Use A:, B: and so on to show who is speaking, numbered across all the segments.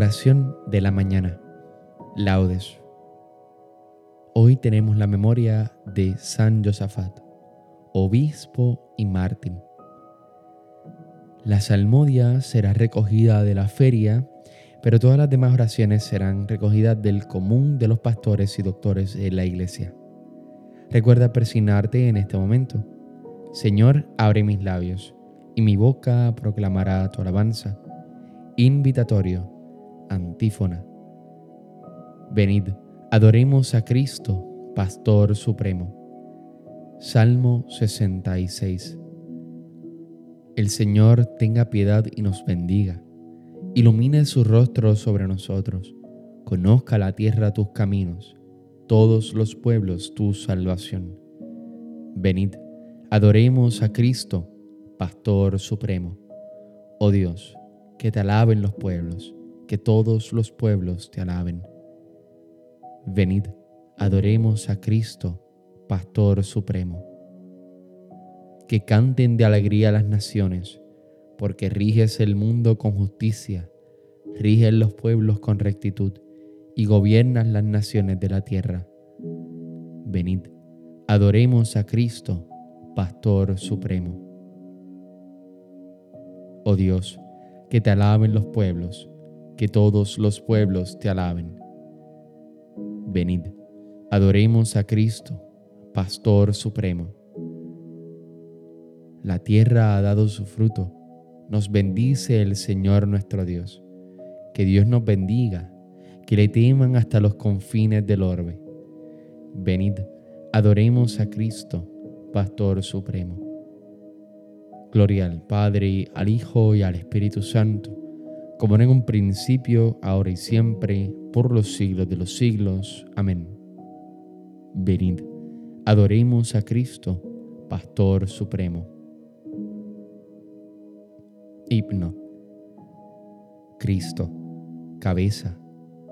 A: Oración de la mañana. Laudes. Hoy tenemos la memoria de San Josafat, obispo y mártir. La salmodia será recogida de la feria, pero todas las demás oraciones serán recogidas del común de los pastores y doctores de la iglesia. Recuerda persignarte en este momento. Señor, abre mis labios, y mi boca proclamará tu alabanza. Invitatorio Antífona. Venid, adoremos a Cristo, Pastor Supremo. Salmo 66. El Señor tenga piedad y nos bendiga. Ilumine su rostro sobre nosotros. Conozca la tierra tus caminos, todos los pueblos tu salvación. Venid, adoremos a Cristo, Pastor Supremo. Oh Dios, que te alaben los pueblos que todos los pueblos te alaben. Venid, adoremos a Cristo, Pastor Supremo. Que canten de alegría las naciones, porque riges el mundo con justicia, riges los pueblos con rectitud y gobiernas las naciones de la tierra. Venid, adoremos a Cristo, Pastor Supremo. Oh Dios, que te alaben los pueblos que todos los pueblos te alaben. Venid, adoremos a Cristo, Pastor Supremo. La tierra ha dado su fruto, nos bendice el Señor nuestro Dios. Que Dios nos bendiga, que le teman hasta los confines del orbe. Venid, adoremos a Cristo, Pastor Supremo. Gloria al Padre, al Hijo y al Espíritu Santo como en un principio, ahora y siempre, por los siglos de los siglos. Amén. Venid, adoremos a Cristo, Pastor Supremo. Himno. Cristo, cabeza,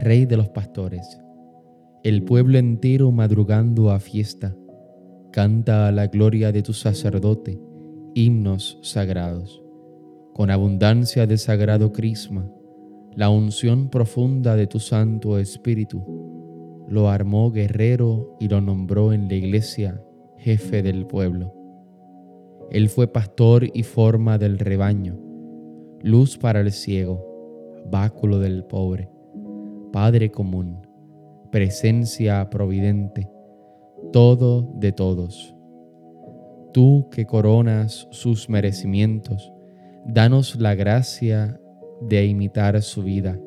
A: Rey de los pastores, el pueblo entero madrugando a fiesta, canta a la gloria de tu sacerdote, himnos sagrados con abundancia de sagrado crisma, la unción profunda de tu Santo Espíritu, lo armó guerrero y lo nombró en la iglesia jefe del pueblo. Él fue pastor y forma del rebaño, luz para el ciego, báculo del pobre, Padre común, presencia providente, todo de todos. Tú que coronas sus merecimientos, danos la gracia de imitar su vida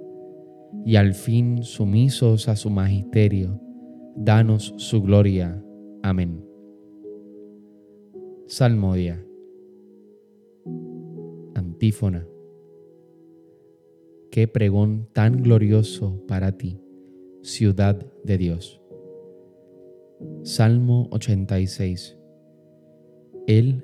A: y al fin sumisos a su magisterio, danos su gloria. Amén. Salmodia. Antífona. Qué pregón tan glorioso para ti, ciudad de Dios. Salmo 86. Él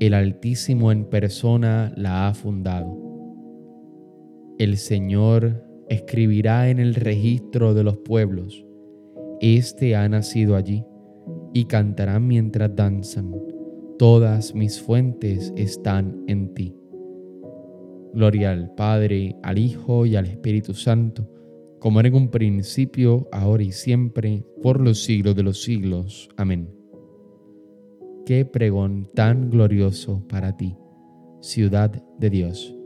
A: el Altísimo en persona la ha fundado. El Señor escribirá en el registro de los pueblos, Este ha nacido allí, y cantarán mientras danzan, todas mis fuentes están en ti. Gloria al Padre, al Hijo y al Espíritu Santo, como era en un principio, ahora y siempre, por los siglos de los siglos. Amén qué pregón tan glorioso para ti, ciudad de Dios.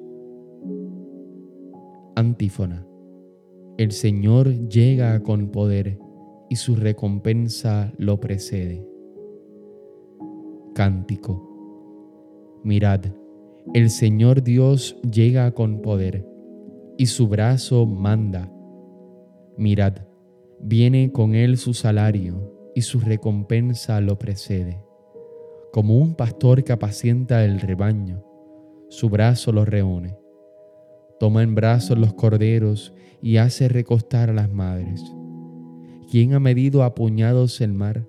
A: Antífona. El Señor llega con poder y su recompensa lo precede. Cántico. Mirad, el Señor Dios llega con poder y su brazo manda. Mirad, viene con él su salario y su recompensa lo precede como un pastor que apacienta el rebaño, su brazo lo reúne. toma en brazos los corderos y hace recostar a las madres. ¿Quién ha medido a puñados el mar,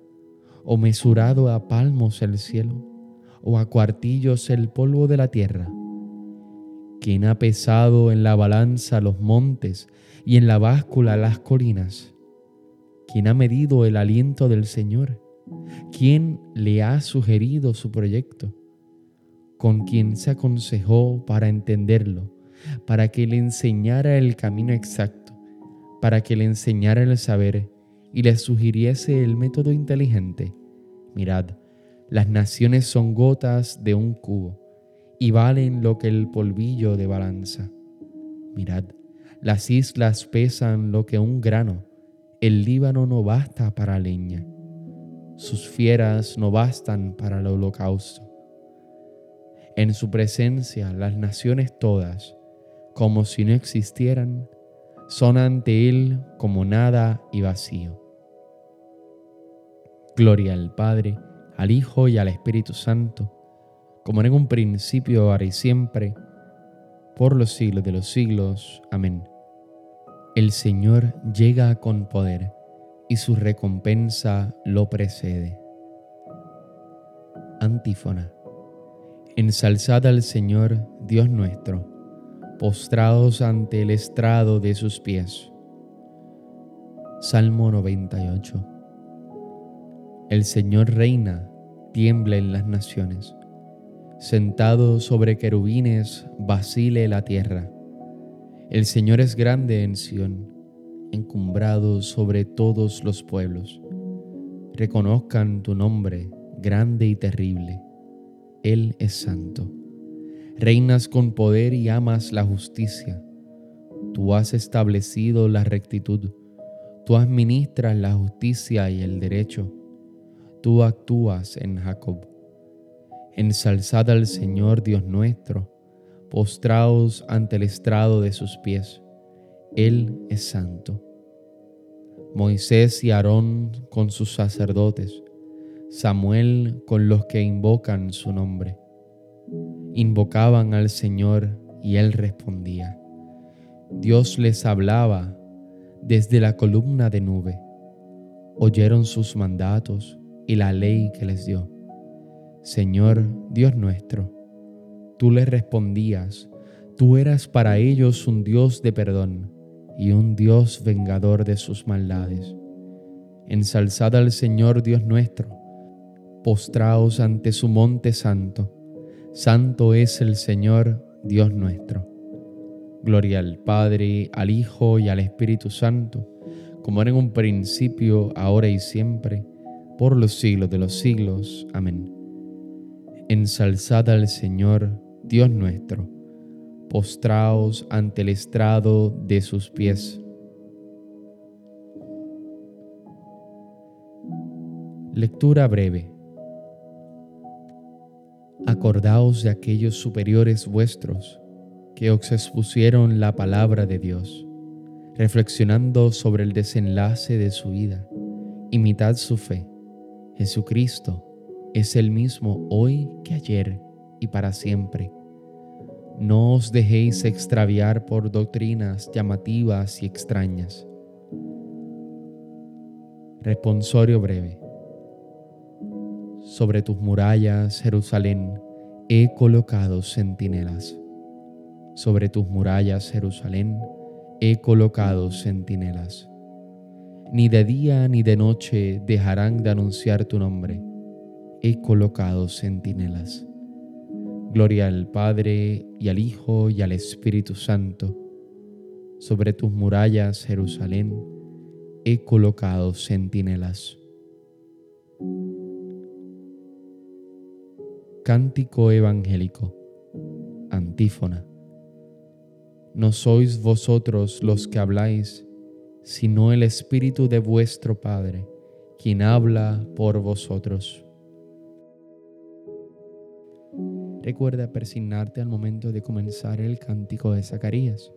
A: o mesurado a palmos el cielo, o a cuartillos el polvo de la tierra? ¿Quién ha pesado en la balanza los montes y en la báscula las colinas? ¿Quién ha medido el aliento del Señor? ¿Quién le ha sugerido su proyecto? ¿Con quién se aconsejó para entenderlo? Para que le enseñara el camino exacto, para que le enseñara el saber y le sugiriese el método inteligente. Mirad, las naciones son gotas de un cubo y valen lo que el polvillo de balanza. Mirad, las islas pesan lo que un grano, el Líbano no basta para leña, sus fieras no bastan para el holocausto. En su presencia las naciones todas, como si no existieran, son ante Él como nada y vacío. Gloria al Padre, al Hijo y al Espíritu Santo, como en un principio, ahora y siempre, por los siglos de los siglos. Amén. El Señor llega con poder y su recompensa lo precede. Antífona. Ensalzad al Señor, Dios nuestro, postrados ante el estrado de sus pies. Salmo 98. El Señor reina, tiembla en las naciones. Sentado sobre querubines, vacile la tierra. El Señor es grande en Sión, encumbrado sobre todos los pueblos. Reconozcan tu nombre, grande y terrible. Él es santo. Reinas con poder y amas la justicia. Tú has establecido la rectitud. Tú administras la justicia y el derecho tú actúas en Jacob. Ensalzad al Señor Dios nuestro, postraos ante el estrado de sus pies. Él es santo. Moisés y Aarón con sus sacerdotes, Samuel con los que invocan su nombre. Invocaban al Señor y Él respondía. Dios les hablaba desde la columna de nube. Oyeron sus mandatos y la ley que les dio. Señor Dios nuestro, tú les respondías, tú eras para ellos un Dios de perdón y un Dios vengador de sus maldades. Ensalzad al Señor Dios nuestro, postraos ante su monte santo, santo es el Señor Dios nuestro. Gloria al Padre, al Hijo y al Espíritu Santo, como era en un principio, ahora y siempre, por los siglos de los siglos. Amén. Ensalzad al Señor, Dios nuestro, postraos ante el estrado de sus pies. Lectura breve. Acordaos de aquellos superiores vuestros que os expusieron la palabra de Dios, reflexionando sobre el desenlace de su vida. Imitad su fe Jesucristo es el mismo hoy que ayer y para siempre. No os dejéis extraviar por doctrinas llamativas y extrañas. Responsorio breve. Sobre tus murallas, Jerusalén, he colocado centinelas. Sobre tus murallas, Jerusalén, he colocado centinelas ni de día ni de noche dejarán de anunciar tu nombre. He colocado centinelas. Gloria al Padre y al Hijo y al Espíritu Santo. Sobre tus murallas, Jerusalén, he colocado centinelas. Cántico evangélico. Antífona. No sois vosotros los que habláis, sino el Espíritu de vuestro Padre, quien habla por vosotros. Recuerda persignarte al momento de comenzar el cántico de Zacarías.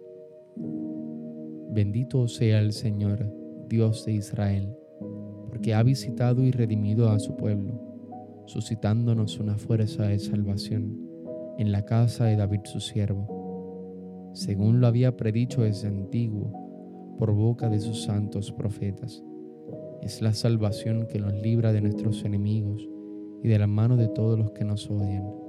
A: Bendito sea el Señor, Dios de Israel, porque ha visitado y redimido a su pueblo, suscitándonos una fuerza de salvación en la casa de David su siervo según lo había predicho desde antiguo por boca de sus santos profetas. Es la salvación que nos libra de nuestros enemigos y de la mano de todos los que nos odian.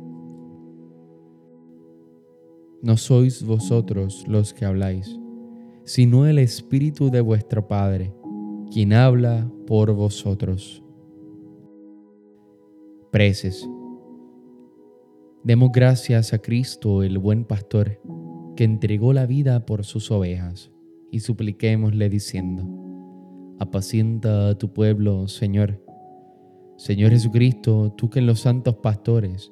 A: No sois vosotros los que habláis, sino el Espíritu de vuestro Padre, quien habla por vosotros. Preces. Demos gracias a Cristo, el buen pastor, que entregó la vida por sus ovejas, y supliquémosle diciendo, apacienta a tu pueblo, Señor. Señor Jesucristo, tú que en los santos pastores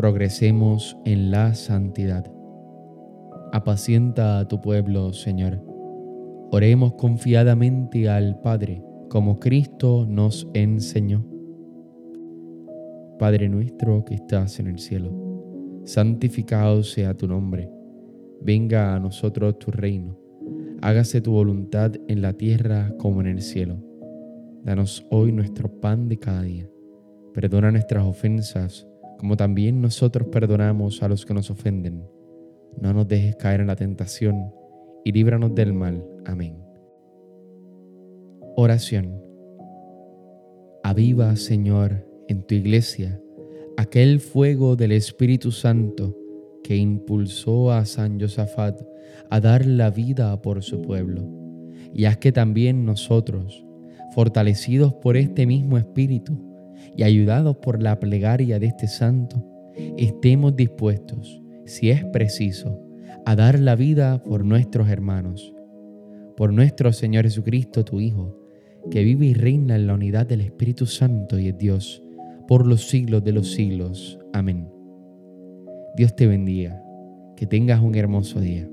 A: progresemos en la santidad. Apacienta a tu pueblo, Señor. Oremos confiadamente al Padre, como Cristo nos enseñó. Padre nuestro que estás en el cielo santificado sea tu nombre, venga a nosotros tu reino, hágase tu voluntad en la tierra como en el cielo. Danos hoy nuestro pan de cada día, perdona nuestras ofensas como también nosotros perdonamos a los que nos ofenden. No nos dejes caer en la tentación y líbranos del mal. Amén. Oración. Aviva, Señor, en tu iglesia aquel fuego del Espíritu Santo que impulsó a San Josafat a dar la vida por su pueblo. Y haz que también nosotros, fortalecidos por este mismo Espíritu y ayudados por la plegaria de este santo, estemos dispuestos, si es preciso, a dar la vida por nuestros hermanos, por nuestro Señor Jesucristo, tu Hijo, que vive y reina en la unidad del Espíritu Santo y es Dios por los siglos de los siglos. Amén. Dios te bendiga. Que tengas un hermoso día.